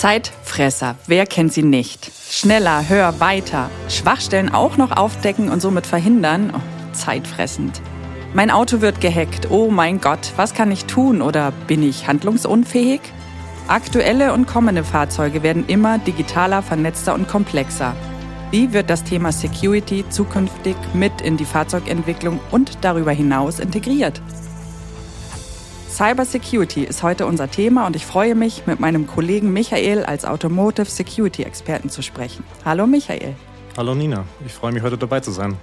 Zeitfresser, wer kennt sie nicht? Schneller, höher, weiter. Schwachstellen auch noch aufdecken und somit verhindern? Oh, zeitfressend. Mein Auto wird gehackt. Oh mein Gott, was kann ich tun oder bin ich handlungsunfähig? Aktuelle und kommende Fahrzeuge werden immer digitaler, vernetzter und komplexer. Wie wird das Thema Security zukünftig mit in die Fahrzeugentwicklung und darüber hinaus integriert? Cyber Security ist heute unser Thema und ich freue mich, mit meinem Kollegen Michael als Automotive Security Experten zu sprechen. Hallo Michael. Hallo Nina, ich freue mich heute dabei zu sein.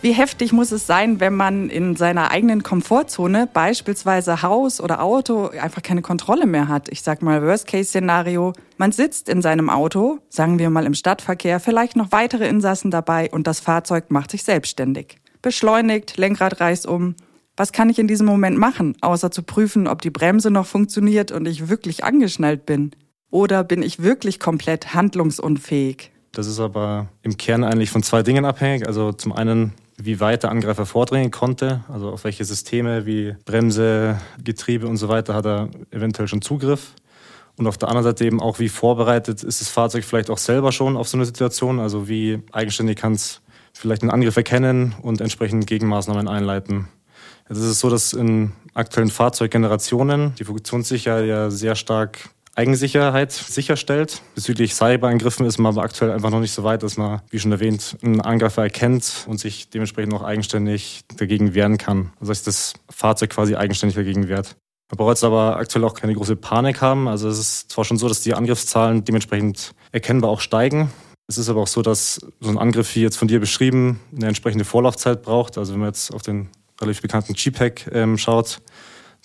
Wie heftig muss es sein, wenn man in seiner eigenen Komfortzone, beispielsweise Haus oder Auto, einfach keine Kontrolle mehr hat? Ich sag mal Worst-Case-Szenario. Man sitzt in seinem Auto, sagen wir mal im Stadtverkehr, vielleicht noch weitere Insassen dabei und das Fahrzeug macht sich selbstständig. Beschleunigt, Lenkrad reißt um. Was kann ich in diesem Moment machen, außer zu prüfen, ob die Bremse noch funktioniert und ich wirklich angeschnallt bin? Oder bin ich wirklich komplett handlungsunfähig? Das ist aber im Kern eigentlich von zwei Dingen abhängig. Also zum einen wie weit der Angreifer vordringen konnte, also auf welche Systeme wie Bremse, Getriebe und so weiter hat er eventuell schon Zugriff. Und auf der anderen Seite eben auch, wie vorbereitet ist das Fahrzeug vielleicht auch selber schon auf so eine Situation, also wie eigenständig kann es vielleicht einen Angriff erkennen und entsprechend Gegenmaßnahmen einleiten. Es ist so, dass in aktuellen Fahrzeuggenerationen die Funktionssicherheit ja sehr stark Eigensicherheit sicherstellt. Bezüglich Cyberangriffen ist man aber aktuell einfach noch nicht so weit, dass man, wie schon erwähnt, einen Angreifer erkennt und sich dementsprechend auch eigenständig dagegen wehren kann. Also dass das Fahrzeug quasi eigenständig dagegen wehrt. Man braucht jetzt aber aktuell auch keine große Panik haben. Also es ist zwar schon so, dass die Angriffszahlen dementsprechend erkennbar auch steigen. Es ist aber auch so, dass so ein Angriff wie jetzt von dir beschrieben eine entsprechende Vorlaufzeit braucht. Also wenn man jetzt auf den relativ bekannten GPEC ähm, schaut,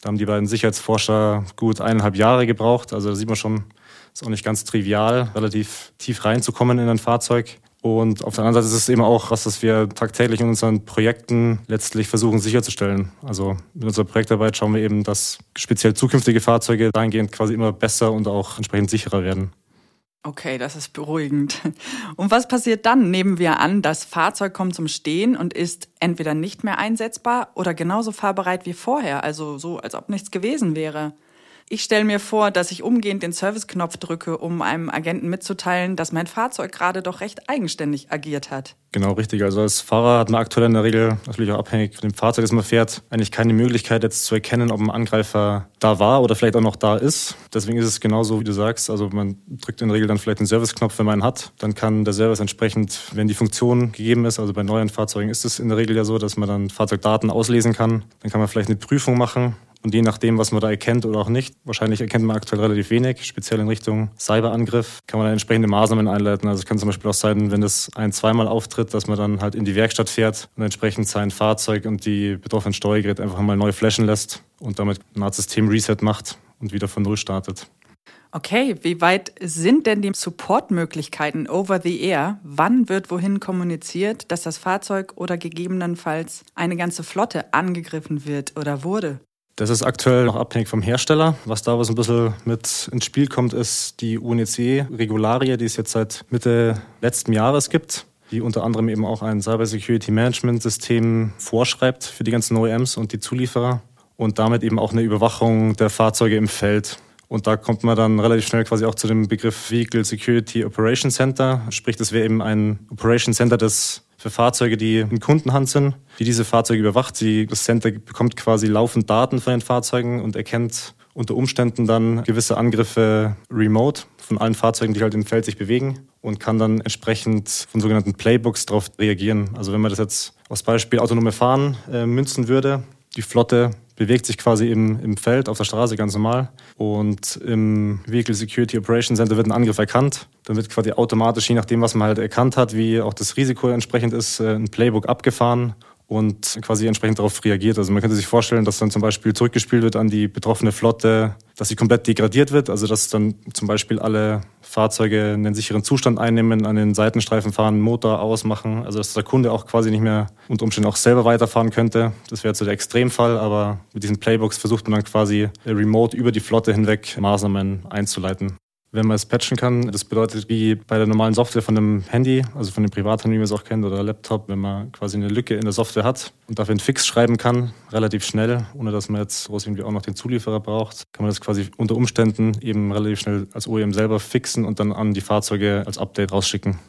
da haben die beiden Sicherheitsforscher gut eineinhalb Jahre gebraucht. Also da sieht man schon, ist auch nicht ganz trivial, relativ tief reinzukommen in ein Fahrzeug. Und auf der anderen Seite ist es eben auch was, das wir tagtäglich in unseren Projekten letztlich versuchen sicherzustellen. Also in unserer Projektarbeit schauen wir eben, dass speziell zukünftige Fahrzeuge dahingehend quasi immer besser und auch entsprechend sicherer werden. Okay, das ist beruhigend. Und was passiert dann? Nehmen wir an, das Fahrzeug kommt zum Stehen und ist entweder nicht mehr einsetzbar oder genauso fahrbereit wie vorher, also so, als ob nichts gewesen wäre. Ich stelle mir vor, dass ich umgehend den Serviceknopf drücke, um einem Agenten mitzuteilen, dass mein Fahrzeug gerade doch recht eigenständig agiert hat. Genau, richtig. Also als Fahrer hat man aktuell in der Regel, natürlich auch abhängig von dem Fahrzeug, das man fährt, eigentlich keine Möglichkeit jetzt zu erkennen, ob ein Angreifer da war oder vielleicht auch noch da ist. Deswegen ist es genauso, wie du sagst. Also man drückt in der Regel dann vielleicht den Serviceknopf, wenn man ihn hat. Dann kann der Service entsprechend, wenn die Funktion gegeben ist, also bei neuen Fahrzeugen ist es in der Regel ja so, dass man dann Fahrzeugdaten auslesen kann. Dann kann man vielleicht eine Prüfung machen und je nachdem, was man da erkennt oder auch nicht, wahrscheinlich erkennt man aktuell relativ wenig, speziell in Richtung Cyberangriff, kann man da entsprechende Maßnahmen einleiten. Also es kann zum Beispiel auch sein, wenn das ein-, zweimal auftritt, dass man dann halt in die Werkstatt fährt und entsprechend sein Fahrzeug und die betroffenen Steuergeräte einfach mal neu flashen lässt und damit eine Art System-Reset macht und wieder von Null startet. Okay, wie weit sind denn die Supportmöglichkeiten over the air? Wann wird wohin kommuniziert, dass das Fahrzeug oder gegebenenfalls eine ganze Flotte angegriffen wird oder wurde? Das ist aktuell noch abhängig vom Hersteller. Was da was ein bisschen mit ins Spiel kommt, ist die UNEC-Regularie, die es jetzt seit Mitte letzten Jahres gibt, die unter anderem eben auch ein Cyber Security Management System vorschreibt für die ganzen OEMs und die Zulieferer und damit eben auch eine Überwachung der Fahrzeuge im Feld. Und da kommt man dann relativ schnell quasi auch zu dem Begriff Vehicle Security Operation Center. Sprich, das wäre eben ein Operation Center, das für Fahrzeuge, die in Kundenhand sind, die diese Fahrzeuge überwacht. Sie, das Center bekommt quasi laufend Daten von den Fahrzeugen und erkennt unter Umständen dann gewisse Angriffe remote von allen Fahrzeugen, die halt im Feld sich bewegen und kann dann entsprechend von sogenannten Playbooks darauf reagieren. Also wenn man das jetzt aus Beispiel autonome Fahren äh, münzen würde, die Flotte bewegt sich quasi im, im Feld, auf der Straße ganz normal. Und im Vehicle Security Operation Center wird ein Angriff erkannt. Dann wird quasi automatisch, je nachdem, was man halt erkannt hat, wie auch das Risiko entsprechend ist, äh, ein Playbook abgefahren und quasi entsprechend darauf reagiert. Also man könnte sich vorstellen, dass dann zum Beispiel zurückgespielt wird an die betroffene Flotte, dass sie komplett degradiert wird, also dass dann zum Beispiel alle Fahrzeuge einen sicheren Zustand einnehmen, an den Seitenstreifen fahren, Motor ausmachen, also dass der Kunde auch quasi nicht mehr unter Umständen auch selber weiterfahren könnte. Das wäre so der Extremfall, aber mit diesen Playbooks versucht man dann quasi remote über die Flotte hinweg Maßnahmen einzuleiten. Wenn man es patchen kann. Das bedeutet, wie bei der normalen Software von einem Handy, also von dem Privathandy, wie man es auch kennt, oder Laptop, wenn man quasi eine Lücke in der Software hat und dafür einen Fix schreiben kann, relativ schnell, ohne dass man jetzt groß irgendwie auch noch den Zulieferer braucht, kann man das quasi unter Umständen eben relativ schnell als OEM selber fixen und dann an die Fahrzeuge als Update rausschicken.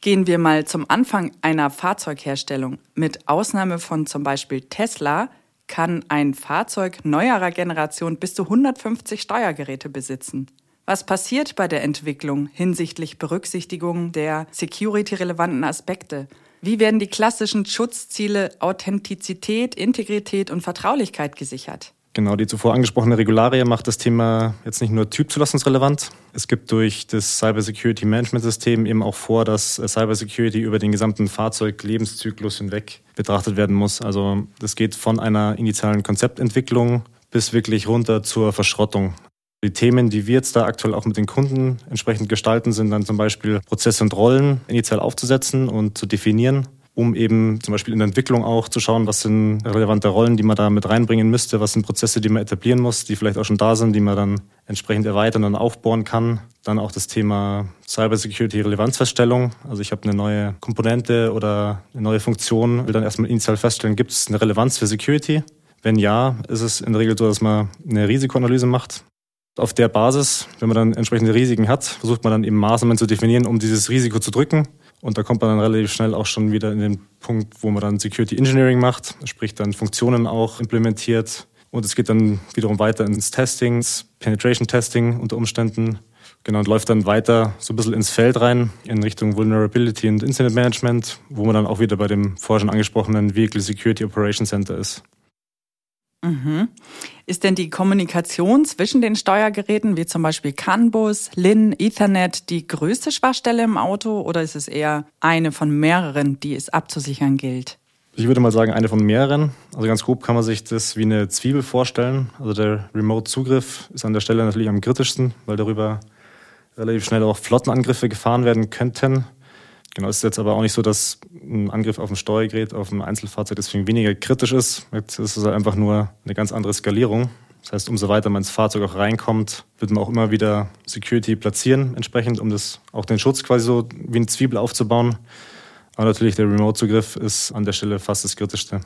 Gehen wir mal zum Anfang einer Fahrzeugherstellung. Mit Ausnahme von zum Beispiel Tesla kann ein Fahrzeug neuerer Generation bis zu 150 Steuergeräte besitzen. Was passiert bei der Entwicklung hinsichtlich Berücksichtigung der security-relevanten Aspekte? Wie werden die klassischen Schutzziele Authentizität, Integrität und Vertraulichkeit gesichert? Genau, die zuvor angesprochene Regularie macht das Thema jetzt nicht nur typzulassungsrelevant. Es gibt durch das Cyber Security Management System eben auch vor, dass Cyber Security über den gesamten Fahrzeuglebenszyklus hinweg betrachtet werden muss. Also das geht von einer initialen Konzeptentwicklung bis wirklich runter zur Verschrottung. Die Themen, die wir jetzt da aktuell auch mit den Kunden entsprechend gestalten, sind dann zum Beispiel Prozesse und Rollen initial aufzusetzen und zu definieren, um eben zum Beispiel in der Entwicklung auch zu schauen, was sind relevante Rollen, die man da mit reinbringen müsste, was sind Prozesse, die man etablieren muss, die vielleicht auch schon da sind, die man dann entsprechend erweitern und aufbauen kann. Dann auch das Thema Cybersecurity Relevanzfeststellung. Also ich habe eine neue Komponente oder eine neue Funktion, will dann erstmal initial feststellen, gibt es eine Relevanz für Security? Wenn ja, ist es in der Regel so, dass man eine Risikoanalyse macht. Auf der Basis, wenn man dann entsprechende Risiken hat, versucht man dann eben Maßnahmen zu definieren, um dieses Risiko zu drücken. Und da kommt man dann relativ schnell auch schon wieder in den Punkt, wo man dann Security Engineering macht, sprich dann Funktionen auch implementiert. Und es geht dann wiederum weiter ins Testing, ins Penetration Testing unter Umständen. Genau, und läuft dann weiter so ein bisschen ins Feld rein in Richtung Vulnerability und Incident Management, wo man dann auch wieder bei dem vorher schon angesprochenen Vehicle Security Operation Center ist. Mhm. Ist denn die Kommunikation zwischen den Steuergeräten, wie zum Beispiel CAN-Bus, LIN, Ethernet, die größte Schwachstelle im Auto oder ist es eher eine von mehreren, die es abzusichern gilt? Ich würde mal sagen, eine von mehreren. Also ganz grob kann man sich das wie eine Zwiebel vorstellen. Also der Remote-Zugriff ist an der Stelle natürlich am kritischsten, weil darüber relativ schnell auch Flottenangriffe gefahren werden könnten. Genau, es ist jetzt aber auch nicht so, dass ein Angriff auf ein Steuergerät, auf ein Einzelfahrzeug deswegen weniger kritisch ist. Jetzt ist es einfach nur eine ganz andere Skalierung. Das heißt, umso weiter man ins Fahrzeug auch reinkommt, wird man auch immer wieder Security platzieren, entsprechend, um das auch den Schutz quasi so wie eine Zwiebel aufzubauen. Aber natürlich der Remote-Zugriff ist an der Stelle fast das Kritischste.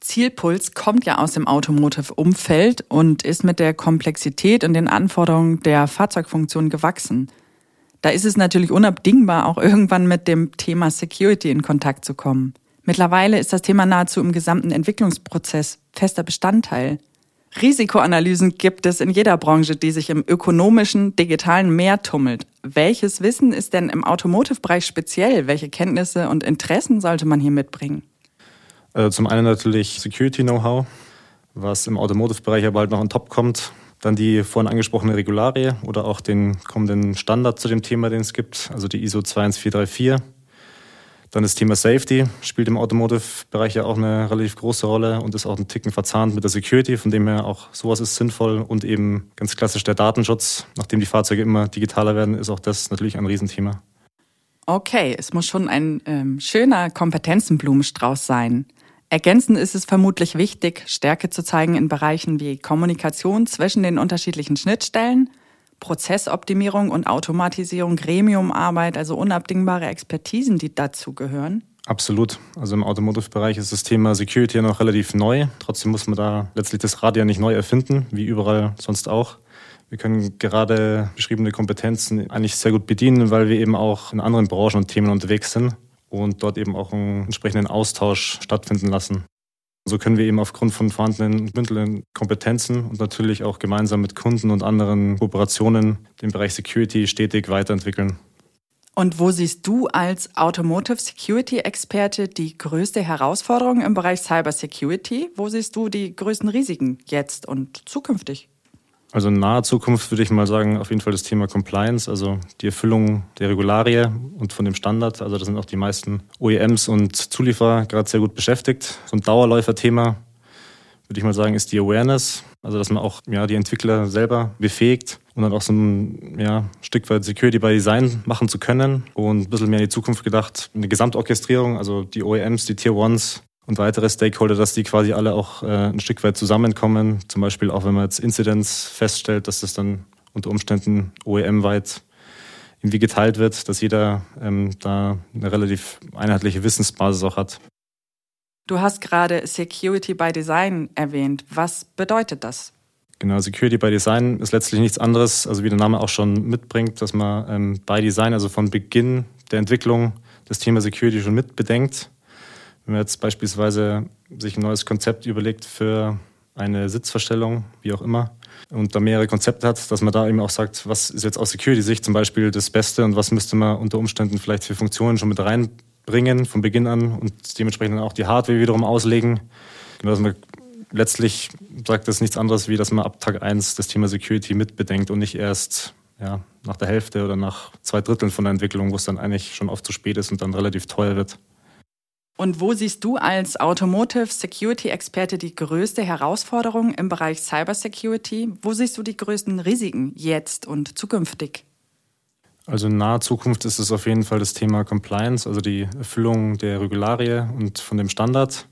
Zielpuls kommt ja aus dem Automotive-Umfeld und ist mit der Komplexität und den Anforderungen der Fahrzeugfunktion gewachsen. Da ist es natürlich unabdingbar, auch irgendwann mit dem Thema Security in Kontakt zu kommen. Mittlerweile ist das Thema nahezu im gesamten Entwicklungsprozess fester Bestandteil. Risikoanalysen gibt es in jeder Branche, die sich im ökonomischen, digitalen Meer tummelt. Welches Wissen ist denn im Automotive-Bereich speziell? Welche Kenntnisse und Interessen sollte man hier mitbringen? Also zum einen natürlich Security-Know-how, was im Automotive-Bereich aber halt noch on top kommt. Dann die vorhin angesprochene Regularie oder auch den kommenden Standard zu dem Thema, den es gibt, also die ISO 21434. Dann das Thema Safety spielt im Automotive-Bereich ja auch eine relativ große Rolle und ist auch ein Ticken verzahnt mit der Security, von dem her auch sowas ist sinnvoll und eben ganz klassisch der Datenschutz. Nachdem die Fahrzeuge immer digitaler werden, ist auch das natürlich ein Riesenthema. Okay, es muss schon ein ähm, schöner Kompetenzenblumenstrauß sein. Ergänzend ist es vermutlich wichtig, Stärke zu zeigen in Bereichen wie Kommunikation zwischen den unterschiedlichen Schnittstellen, Prozessoptimierung und Automatisierung, Gremiumarbeit, also unabdingbare Expertisen, die dazu gehören. Absolut. Also im Automotive-Bereich ist das Thema Security ja noch relativ neu. Trotzdem muss man da letztlich das Rad ja nicht neu erfinden, wie überall sonst auch. Wir können gerade beschriebene Kompetenzen eigentlich sehr gut bedienen, weil wir eben auch in anderen Branchen und Themen unterwegs sind und dort eben auch einen entsprechenden Austausch stattfinden lassen. So können wir eben aufgrund von vorhandenen bündelnden Kompetenzen und natürlich auch gemeinsam mit Kunden und anderen Kooperationen den Bereich Security stetig weiterentwickeln. Und wo siehst du als Automotive Security Experte die größte Herausforderung im Bereich Cyber Security? Wo siehst du die größten Risiken jetzt und zukünftig? Also in naher Zukunft würde ich mal sagen, auf jeden Fall das Thema Compliance, also die Erfüllung der Regularie und von dem Standard. Also da sind auch die meisten OEMs und Zulieferer gerade sehr gut beschäftigt. So ein Dauerläuferthema würde ich mal sagen, ist die Awareness. Also dass man auch ja, die Entwickler selber befähigt und dann auch so ein ja, Stück weit Security by Design machen zu können und ein bisschen mehr in die Zukunft gedacht. Eine Gesamtorchestrierung, also die OEMs, die Tier Ones und weitere Stakeholder, dass die quasi alle auch äh, ein Stück weit zusammenkommen. Zum Beispiel auch, wenn man jetzt Incidents feststellt, dass das dann unter Umständen OEM-weit irgendwie geteilt wird, dass jeder ähm, da eine relativ einheitliche Wissensbasis auch hat. Du hast gerade Security by Design erwähnt. Was bedeutet das? Genau, Security by Design ist letztlich nichts anderes, also wie der Name auch schon mitbringt, dass man ähm, by Design, also von Beginn der Entwicklung, das Thema Security schon mit bedenkt. Wenn man jetzt beispielsweise sich ein neues Konzept überlegt für eine Sitzverstellung, wie auch immer, und da mehrere Konzepte hat, dass man da eben auch sagt, was ist jetzt aus Security-Sicht zum Beispiel das Beste und was müsste man unter Umständen vielleicht für Funktionen schon mit reinbringen von Beginn an und dementsprechend auch die Hardware wiederum auslegen. Dass man letztlich sagt das nichts anderes, wie dass man ab Tag 1 das Thema Security mitbedenkt und nicht erst ja, nach der Hälfte oder nach zwei Dritteln von der Entwicklung, wo es dann eigentlich schon oft zu spät ist und dann relativ teuer wird. Und wo siehst du als Automotive Security Experte die größte Herausforderung im Bereich Cyber Security? Wo siehst du die größten Risiken jetzt und zukünftig? Also in naher Zukunft ist es auf jeden Fall das Thema Compliance, also die Erfüllung der Regularie und von dem Standard.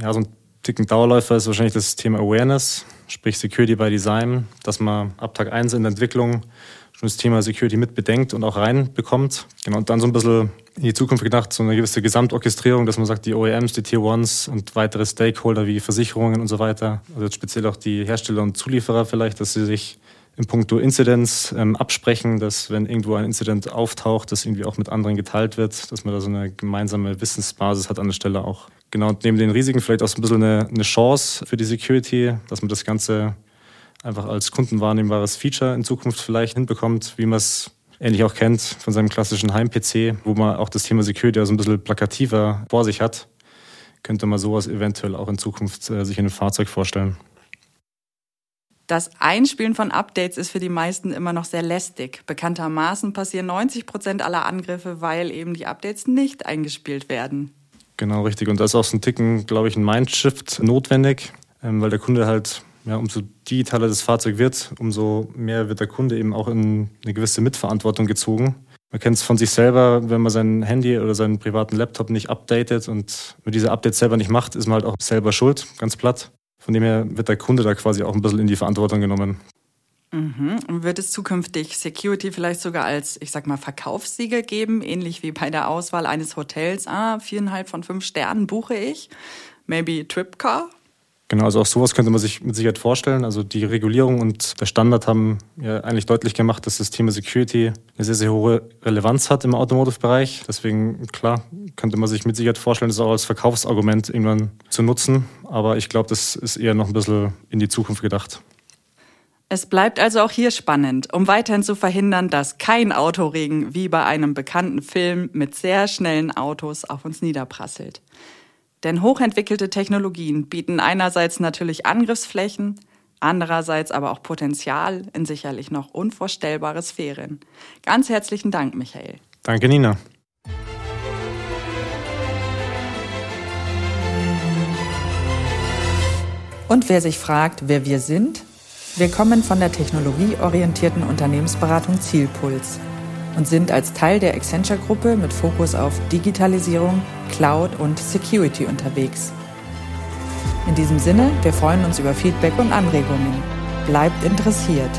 Ja, so ein Ticken Dauerläufer ist wahrscheinlich das Thema Awareness, sprich Security by Design, dass man ab Tag 1 in der Entwicklung schon das Thema Security mit bedenkt und auch reinbekommt. Genau, und dann so ein bisschen in die Zukunft gedacht, so eine gewisse Gesamtorchestrierung, dass man sagt, die OEMs, die Tier Ones und weitere Stakeholder wie Versicherungen und so weiter, also speziell auch die Hersteller und Zulieferer vielleicht, dass sie sich in puncto Incidents ähm, absprechen, dass wenn irgendwo ein Incident auftaucht, das irgendwie auch mit anderen geteilt wird, dass man da so eine gemeinsame Wissensbasis hat an der Stelle auch. Genau, und neben den Risiken vielleicht auch so ein bisschen eine, eine Chance für die Security, dass man das Ganze einfach als kundenwahrnehmbares Feature in Zukunft vielleicht hinbekommt, wie man es ähnlich auch kennt von seinem klassischen Heim-PC, wo man auch das Thema Security also ein bisschen plakativer vor sich hat, könnte man sowas eventuell auch in Zukunft äh, sich in einem Fahrzeug vorstellen. Das Einspielen von Updates ist für die meisten immer noch sehr lästig. Bekanntermaßen passieren 90 Prozent aller Angriffe, weil eben die Updates nicht eingespielt werden. Genau, richtig. Und da ist auch so ein Ticken, glaube ich, ein Mindshift notwendig, ähm, weil der Kunde halt ja, umso digitaler das Fahrzeug wird, umso mehr wird der Kunde eben auch in eine gewisse Mitverantwortung gezogen. Man kennt es von sich selber, wenn man sein Handy oder seinen privaten Laptop nicht updatet und man diese Updates selber nicht macht, ist man halt auch selber schuld, ganz platt. Von dem her wird der Kunde da quasi auch ein bisschen in die Verantwortung genommen. Mhm. Und wird es zukünftig Security vielleicht sogar als, ich sag mal, Verkaufssiegel geben, ähnlich wie bei der Auswahl eines Hotels? Ah, viereinhalb von fünf Sternen buche ich. Maybe Tripcar? Genau, also auch sowas könnte man sich mit Sicherheit vorstellen. Also die Regulierung und der Standard haben ja eigentlich deutlich gemacht, dass das Thema Security eine sehr, sehr hohe Relevanz hat im Automotive-Bereich. Deswegen, klar, könnte man sich mit Sicherheit vorstellen, das auch als Verkaufsargument irgendwann zu nutzen. Aber ich glaube, das ist eher noch ein bisschen in die Zukunft gedacht. Es bleibt also auch hier spannend, um weiterhin zu verhindern, dass kein Autoregen wie bei einem bekannten Film mit sehr schnellen Autos auf uns niederprasselt. Denn hochentwickelte Technologien bieten einerseits natürlich Angriffsflächen, andererseits aber auch Potenzial in sicherlich noch unvorstellbare Sphären. Ganz herzlichen Dank, Michael. Danke, Nina. Und wer sich fragt, wer wir sind? Wir kommen von der technologieorientierten Unternehmensberatung Zielpuls und sind als Teil der Accenture-Gruppe mit Fokus auf Digitalisierung, Cloud und Security unterwegs. In diesem Sinne, wir freuen uns über Feedback und Anregungen. Bleibt interessiert.